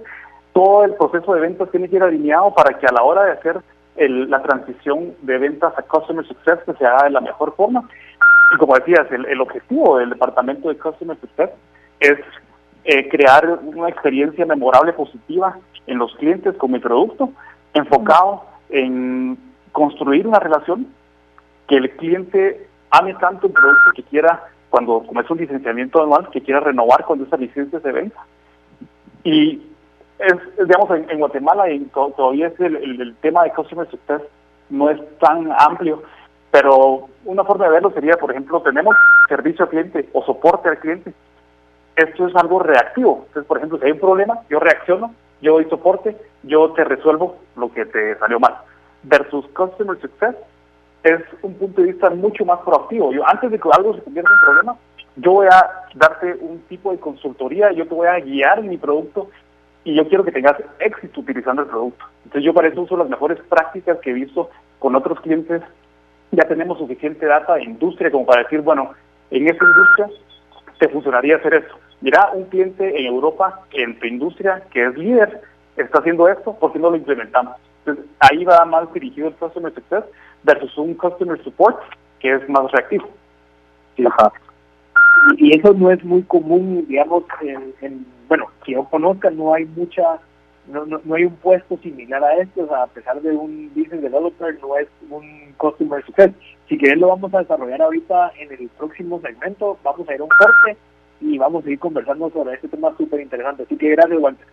Todo el proceso de ventas tiene que ir alineado para que a la hora de hacer la transición de ventas a Customer Success se haga de la mejor forma. Y como decías, el, objetivo del departamento de Customer Success es eh, crear una experiencia memorable, positiva en los clientes con mi producto, enfocado en construir una relación que el cliente ame tanto un producto que quiera, cuando como un licenciamiento anual, que quiera renovar cuando esa licencia se venta. Y es, digamos, en, Guatemala y todavía es el, tema de Customer Success no es tan amplio, pero una forma de verlo sería, por ejemplo, tenemos servicio al cliente o soporte al cliente. Esto es algo reactivo. Entonces, por ejemplo, si hay un problema, yo reacciono, yo doy soporte, yo te resuelvo lo que te salió mal. Versus Customer Success, es un punto de vista mucho más proactivo. Yo antes de que algo se convierta en problema, yo voy a darte un tipo de consultoría, yo te voy a guiar mi producto y yo quiero que tengas éxito utilizando el producto. Entonces yo para eso uso las mejores prácticas que he visto con otros clientes. Ya tenemos suficiente data de industria como para decir, bueno, en esta industria te funcionaría hacer esto. Mira, un cliente en Europa, en tu industria, que es líder, está haciendo esto, ¿por qué no lo implementamos? Entonces, ahí va más dirigido el Customer Success versus un Customer Support que es más reactivo. Y eso no es muy común, digamos, en, bueno, que yo conozca, no hay mucha, no, no, hay un puesto similar a esto, o sea, a pesar de un business developer, no es un customer success. Si querés lo vamos a desarrollar ahorita en el próximo segmento, vamos a ir a un corte y vamos a ir conversando sobre este tema súper interesante. Así que gracias, Walter.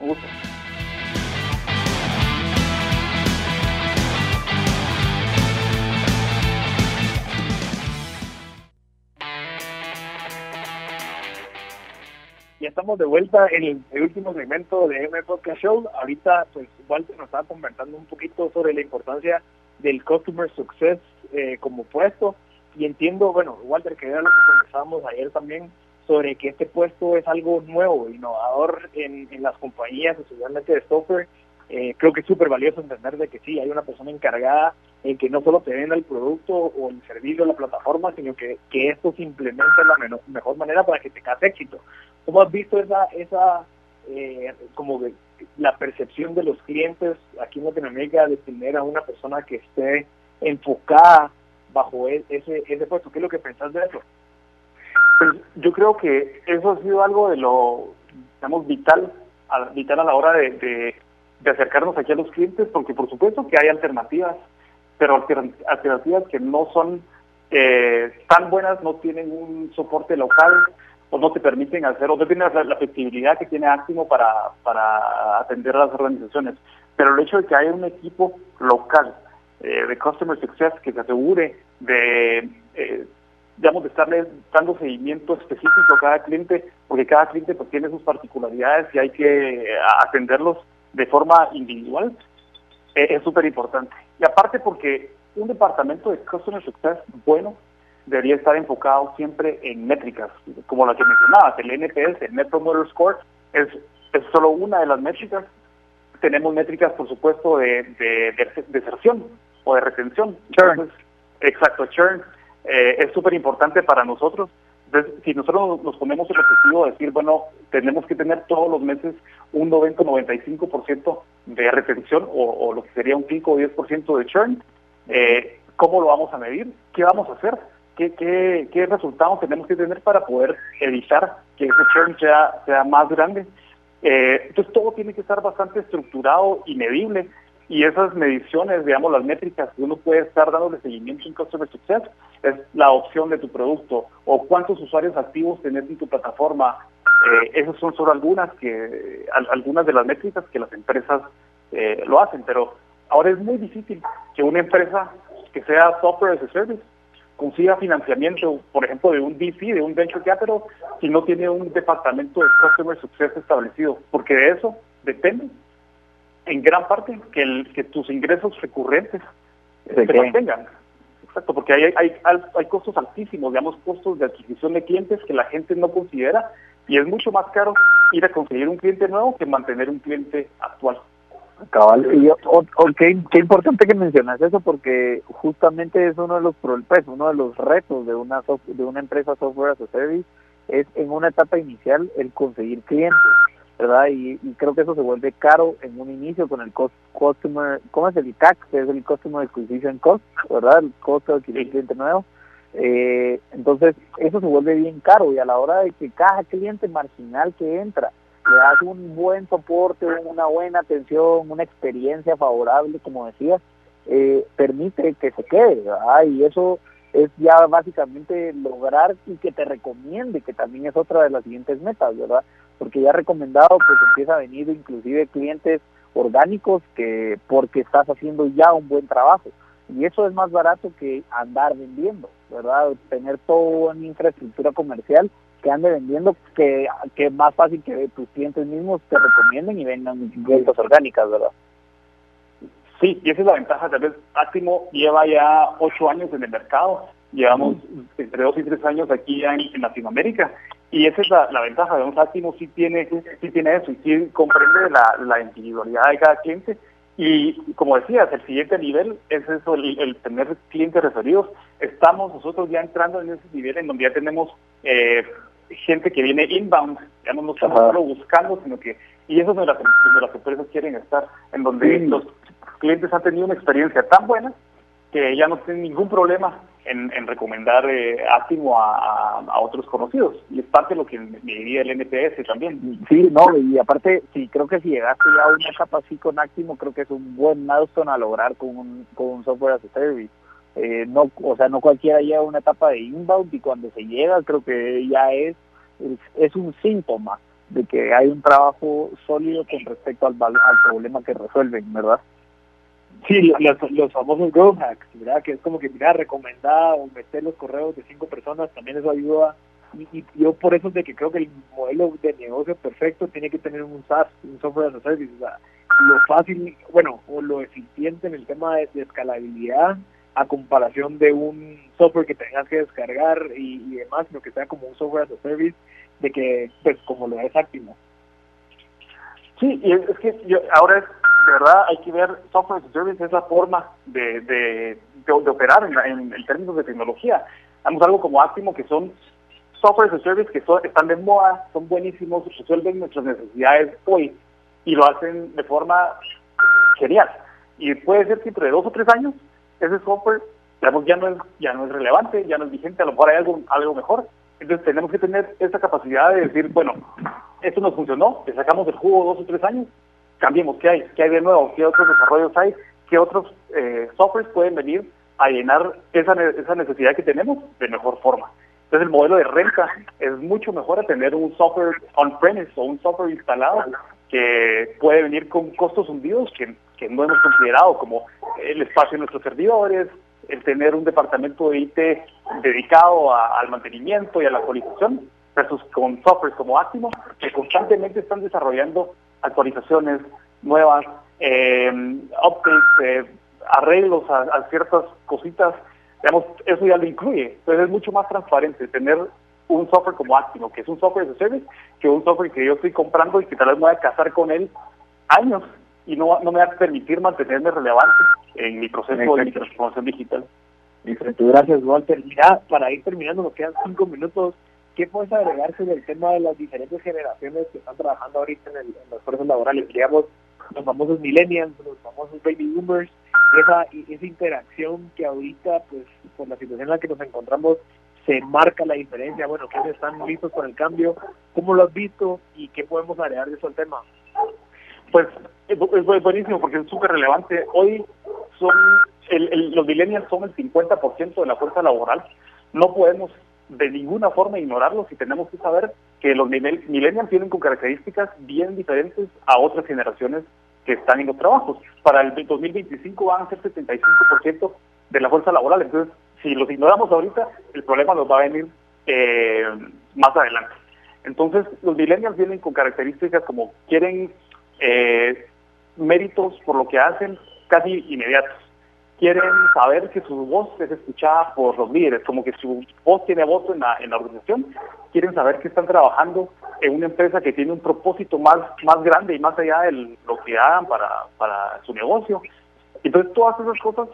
Un gusto. Estamos de vuelta en el, último segmento de M Podcast Show. Ahorita, pues, Walter nos estaba conversando un poquito sobre la importancia del Customer Success eh, como puesto. Y entiendo, bueno, Walter, que era lo que conversábamos ayer también, sobre que este puesto es algo nuevo, innovador en, en las compañías, especialmente de software. Eh, creo que es súper valioso entender de que sí, hay una persona encargada en que no solo te venda el producto o el servicio o la plataforma, sino que, que esto se implemente de la mejor manera para que tengas éxito. ¿Cómo has visto esa, esa eh, como la percepción de los clientes aquí en Latinoamérica de tener a una persona que esté enfocada bajo e, ese, ese puesto? ¿Qué es lo que pensás de eso? Pues yo creo que eso ha sido algo de lo, digamos, vital a, vital a la hora de, de, acercarnos aquí a los clientes, porque por supuesto que hay alternativas, pero alternativas que no son eh, tan buenas, no tienen un soporte local, o no te permiten hacer, o no tienes la, flexibilidad que tiene Actimo para, para atender a las organizaciones. Pero el hecho de que haya un equipo local eh, de Customer Success que se asegure de, eh, digamos, de estarle dando seguimiento específico a cada cliente, porque cada cliente pues tiene sus particularidades y hay que atenderlos de forma individual, es súper importante. Y aparte porque un departamento de Customer Success bueno debería estar enfocado siempre en métricas, como la que mencionabas, el NPS, el Net Promoter Score, es, es solo una de las métricas. Tenemos métricas, por supuesto, de, de, deserción o de retención. Churn. exacto, churn. Eh, es súper importante para nosotros. Entonces, si nosotros nos ponemos el objetivo de decir, bueno, tenemos que tener todos los meses un 90-95% de retención o, lo que sería un 5 o 10% de churn, eh, ¿cómo lo vamos a medir? ¿Qué vamos a hacer? qué, qué, qué resultados tenemos que tener para poder evitar que ese churn sea, sea más grande. Eh, entonces todo tiene que estar bastante estructurado y medible y esas mediciones, digamos, las métricas que uno puede estar dándole seguimiento en Customer Success es la opción de tu producto o cuántos usuarios activos tenés en tu plataforma. Eh, esas son solo algunas que algunas de las métricas que las empresas eh, lo hacen, pero ahora es muy difícil que una empresa que sea software as a service consiga financiamiento, por ejemplo, de un VC, de un Venture Capital, si no tiene un departamento de Customer Success establecido, porque de eso depende en gran parte que, el, que tus ingresos recurrentes se mantengan. Exacto, porque hay, hay, hay costos altísimos, digamos, costos de adquisición de clientes que la gente no considera y es mucho más caro ir a conseguir un cliente nuevo que mantener un cliente actual. Cabal, y qué, importante que mencionas eso porque justamente es uno de los pues, uno de los retos de una de una empresa software as a service es en una etapa inicial el conseguir clientes, ¿verdad? Y, creo que eso se vuelve caro en un inicio con el customer, ¿cómo es el CAC? Que es el Customer Acquisition Cost, ¿verdad? El costo de adquirir cliente nuevo. Eh, entonces, eso se vuelve bien caro y a la hora de que cada cliente marginal que entra le das un buen soporte, una buena atención, una experiencia favorable, como decías, eh, permite que se quede, ¿verdad? Y eso es ya básicamente lograr y que te recomiende, que también es otra de las siguientes metas, ¿verdad? Porque ya recomendado, pues empieza a venir inclusive clientes orgánicos que porque estás haciendo ya un buen trabajo. Y eso es más barato que andar vendiendo, ¿verdad? Tener toda una infraestructura comercial que ande vendiendo, que, que es más fácil que tus clientes mismos te recomienden y vendan ventas orgánicas, ¿verdad? Sí, y esa es la ventaja. Tal vez Actimo lleva ya ocho años en el mercado, llevamos entre dos y tres años aquí en, Latinoamérica, y esa es la, la ventaja. Digamos, Actimo sí tiene, sí tiene eso, y sí comprende la, la individualidad de cada cliente, y como decías, el siguiente nivel es eso, el, tener clientes referidos. Estamos nosotros ya entrando en ese nivel en donde ya tenemos eh, gente que viene inbound, ya no nos estamos solo buscando, sino que, y eso es donde las, las empresas quieren estar, en donde los clientes han tenido una experiencia tan buena que ya no tienen ningún problema en, recomendar eh, Actimo a, otros conocidos. Y es parte de lo que me diría el NPS también. Sí, no, y aparte, sí, creo que si llegaste ya a una etapa así con Actimo, creo que es un buen milestone a lograr con un, con un software as a service. Eh, no, o sea, no cualquiera llega a una etapa de inbound y cuando se llega creo que ya es, es, un síntoma de que hay un trabajo sólido con respecto al, al problema que resuelven, ¿verdad? Sí, los, los famosos growth hacks, ¿verdad? Que es como que, mira, recomendar o meter los correos de cinco personas, también eso ayuda y, yo por eso es de que creo que el modelo de negocio perfecto tiene que tener un SaaS, un software as a service, o sea, lo fácil, bueno, o lo eficiente en el tema de, escalabilidad a comparación de un software que tengas que descargar y, demás, sino que sea como un software as a service, de que, pues, como lo es Actimo. Sí, y es que yo, ahora de verdad, hay que ver software as a service es la forma de, de, de, operar en, en, términos de tecnología. Tenemos algo como Actimo que son software as a service que están de moda, son buenísimos, resuelven nuestras necesidades hoy y lo hacen de forma genial. Y puede ser que entre dos o tres años ese software digamos, ya no es ya no es relevante, ya no es vigente, a lo mejor hay algo, algo mejor. Entonces tenemos que tener esa capacidad de decir, bueno, esto nos funcionó, le sacamos el jugo dos o tres años, cambiemos, ¿qué hay? ¿Qué hay de nuevo? ¿Qué otros desarrollos hay? ¿Qué otros eh, softwares pueden venir a llenar esa, esa necesidad que tenemos de mejor forma? Entonces el modelo de renta es mucho mejor a tener un software on-premise o un software instalado que puede venir con costos hundidos que, no hemos considerado, como el espacio de nuestros servidores, el tener un departamento de IT dedicado al mantenimiento y a la actualización, versus con softwares como Actimo, que constantemente están desarrollando actualizaciones nuevas, eh, updates, eh, arreglos a, a, ciertas cositas, digamos, eso ya lo incluye. Entonces es mucho más transparente tener un software como Actimo, que es un software de service, que un software que yo estoy comprando y que tal vez me voy a casar con él años y no, no me va a permitir mantenerme relevante en mi proceso de transformación digital. Gracias, Walter. Mira, para ir terminando, nos quedan cinco minutos. ¿Qué puedes agregarse del tema de las diferentes generaciones que están trabajando ahorita en, el, en los fuerzas laborales? Digamos, los famosos millennials, los famosos baby boomers, esa, esa interacción que ahorita, pues, por la situación en la que nos encontramos, se marca la diferencia? Bueno, ¿quiénes están listos con el cambio? ¿Cómo lo has visto y qué podemos agregar de eso al tema? Pues es, buenísimo porque es súper relevante. Hoy son los millennials son el 50% de la fuerza laboral. No podemos de ninguna forma ignorarlos y tenemos que saber que los millennials tienen con características bien diferentes a otras generaciones que están en los trabajos. Para el 2025 van a ser 75% de la fuerza laboral. Entonces, si los ignoramos ahorita, el problema nos va a venir eh, más adelante. Entonces, los millennials vienen con características como quieren eh, méritos por lo que hacen casi inmediatos. Quieren saber que su voz es escuchada por los líderes, como que su voz tiene voz en la, en la organización. Quieren saber que están trabajando en una empresa que tiene un propósito más, más grande y más allá de lo que hagan para, para su negocio. Entonces, todas esas cosas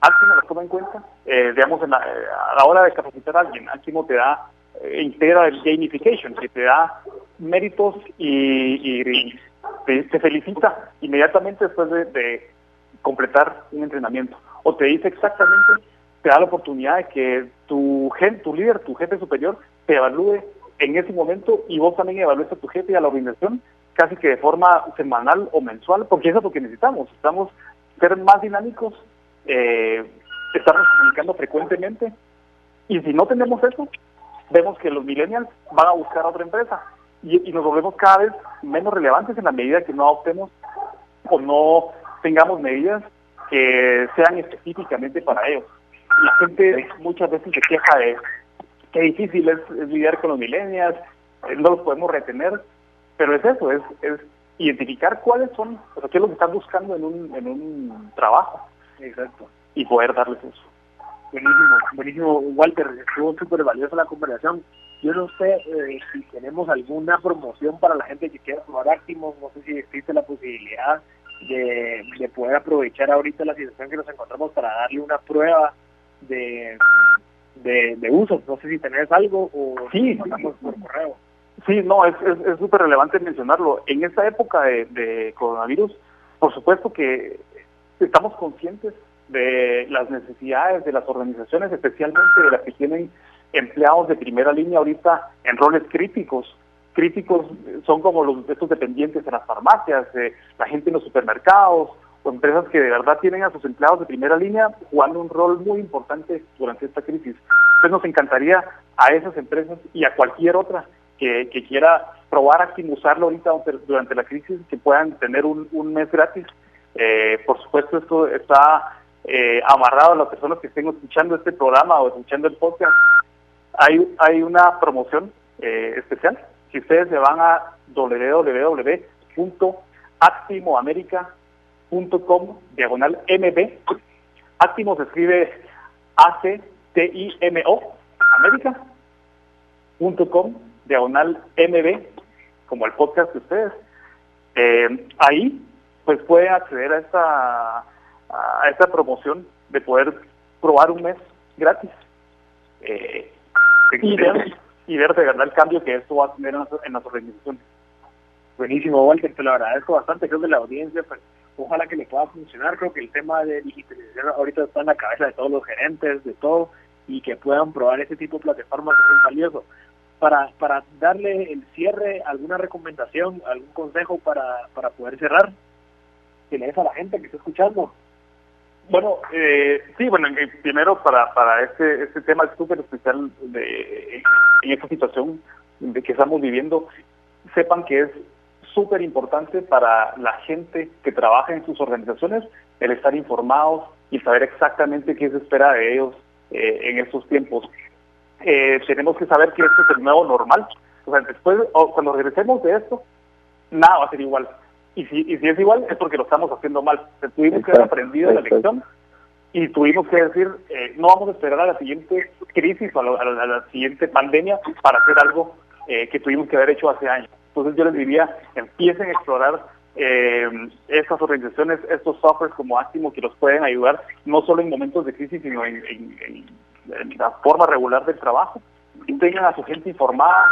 Actimo las toma en cuenta. Eh, digamos, a la hora de capacitar a alguien, Actimo te da, eh, integra el gamification, que te da méritos y, te, felicita inmediatamente después de, completar un entrenamiento. O te dice exactamente, te da la oportunidad de que tu, tu líder, tu jefe superior, te evalúe en ese momento y vos también evalúes a tu jefe y a la organización casi que de forma semanal o mensual, porque eso es lo que necesitamos. Necesitamos ser más dinámicos eh, estarnos comunicando frecuentemente. Y si no tenemos eso, vemos que los millennials van a buscar otra empresa y, nos volvemos cada vez menos relevantes en la medida que no adoptemos o no tengamos medidas que sean específicamente para ellos. La gente muchas veces se queja de qué difícil es, lidiar con los millennials, eh, no los podemos retener, pero es eso, es, es identificar cuáles son, o sea, qué es lo que están buscando en un, en un trabajo. Exacto. Y poder darles eso. Buenísimo, buenísimo. Walter, estuvo súper valiosa la conversación. Yo no sé eh, si tenemos alguna promoción para la gente que quiera probar Actimos, no sé si existe la posibilidad de, de poder aprovechar ahorita la situación que nos encontramos para darle una prueba de, de, uso. No sé si tenés algo o sí, por correo. Sí, no, es súper es, relevante mencionarlo. En esta época de, de coronavirus, por supuesto que estamos conscientes de las necesidades de las organizaciones, especialmente de las que tienen empleados de primera línea ahorita en roles críticos. Críticos son como los estos dependientes en las farmacias, la gente en los supermercados o empresas que de verdad tienen a sus empleados de primera línea jugando un rol muy importante durante esta crisis. Entonces nos encantaría a esas empresas y a cualquier otra que, quiera probar a usarlo ahorita durante la crisis, que puedan tener un, un mes gratis eh, por supuesto, esto está eh, amarrado a las personas que estén escuchando este programa o escuchando el podcast hay, hay una promoción eh, especial. Si ustedes se van a www.actimoamerica.com diagonal MB, Actimo se escribe A-C-T-I-M-O, América.com diagonal MB, como el podcast de ustedes. Eh, ahí pues puede acceder a esta, a esta promoción de poder probar un mes gratis. Eh, y ver de verdad el cambio que esto va a tener en las, organizaciones. Buenísimo, Walter, te lo agradezco bastante. Creo que la audiencia, pues, ojalá que le pueda funcionar. Creo que el tema de digitalización ahorita está en la cabeza de todos los gerentes, de todo, y que puedan probar ese tipo de plataformas es valioso. Para, para darle el cierre, alguna recomendación, algún consejo para, para poder cerrar, que le des a la gente que está escuchando. Bueno, eh, sí, bueno, primero para, para este, este tema súper especial de, en esta situación de que estamos viviendo, sepan que es súper importante para la gente que trabaja en sus organizaciones el estar informados y saber exactamente qué se espera de ellos eh, en estos tiempos. Eh, tenemos que saber que esto es el nuevo normal. O sea, después, cuando regresemos de esto, nada va a ser igual. Y si, y si es igual, es porque lo estamos haciendo mal. tuvimos que haber aprendido la lección y tuvimos que decir, eh, no vamos a esperar a la siguiente crisis o a, la, siguiente pandemia para hacer algo eh, que tuvimos que haber hecho hace años. Entonces yo les diría, empiecen a explorar eh, estas organizaciones, estos softwares como Astimo que los pueden ayudar no solo en momentos de crisis, sino en, la forma regular del trabajo. Tengan a su gente informada,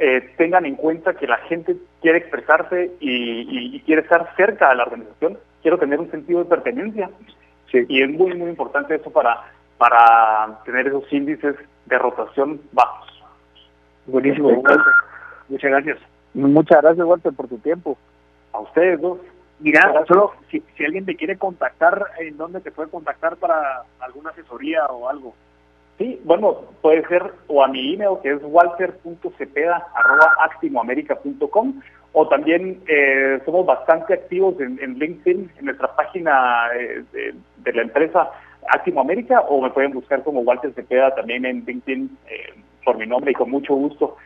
eh, tengan en cuenta que la gente quiere expresarse y, quiere estar cerca de la organización, quiero tener un sentido de pertenencia. Y es muy, muy importante eso para, para tener esos índices de rotación bajos. Buenísimo, Muchas gracias. Muchas gracias, Walter, por tu tiempo. A ustedes dos. Mira, solo si, si alguien te quiere contactar, ¿en dónde te puede contactar para alguna asesoría o algo? Sí, bueno, puede ser o a mi email que es walter.cepeda.actimoamerica.com o también eh, somos bastante activos en, LinkedIn, en nuestra página eh, de, la empresa Actimo América o me pueden buscar como Walter Cepeda también en LinkedIn eh, por mi nombre y con mucho gusto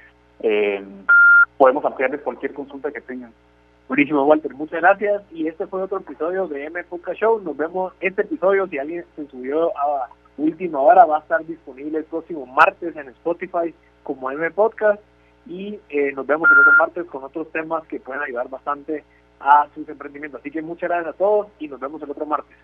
podemos ampliarles cualquier consulta que tengan. Buenísimo, Walter. Muchas gracias. Y este fue otro episodio de M Show. Nos vemos este episodio. Si alguien se subió a última hora va a estar disponible el próximo martes en Spotify como M Podcast y eh, nos vemos el otro martes con otros temas que pueden ayudar bastante a sus emprendimientos. Así que muchas gracias a todos y nos vemos el otro martes.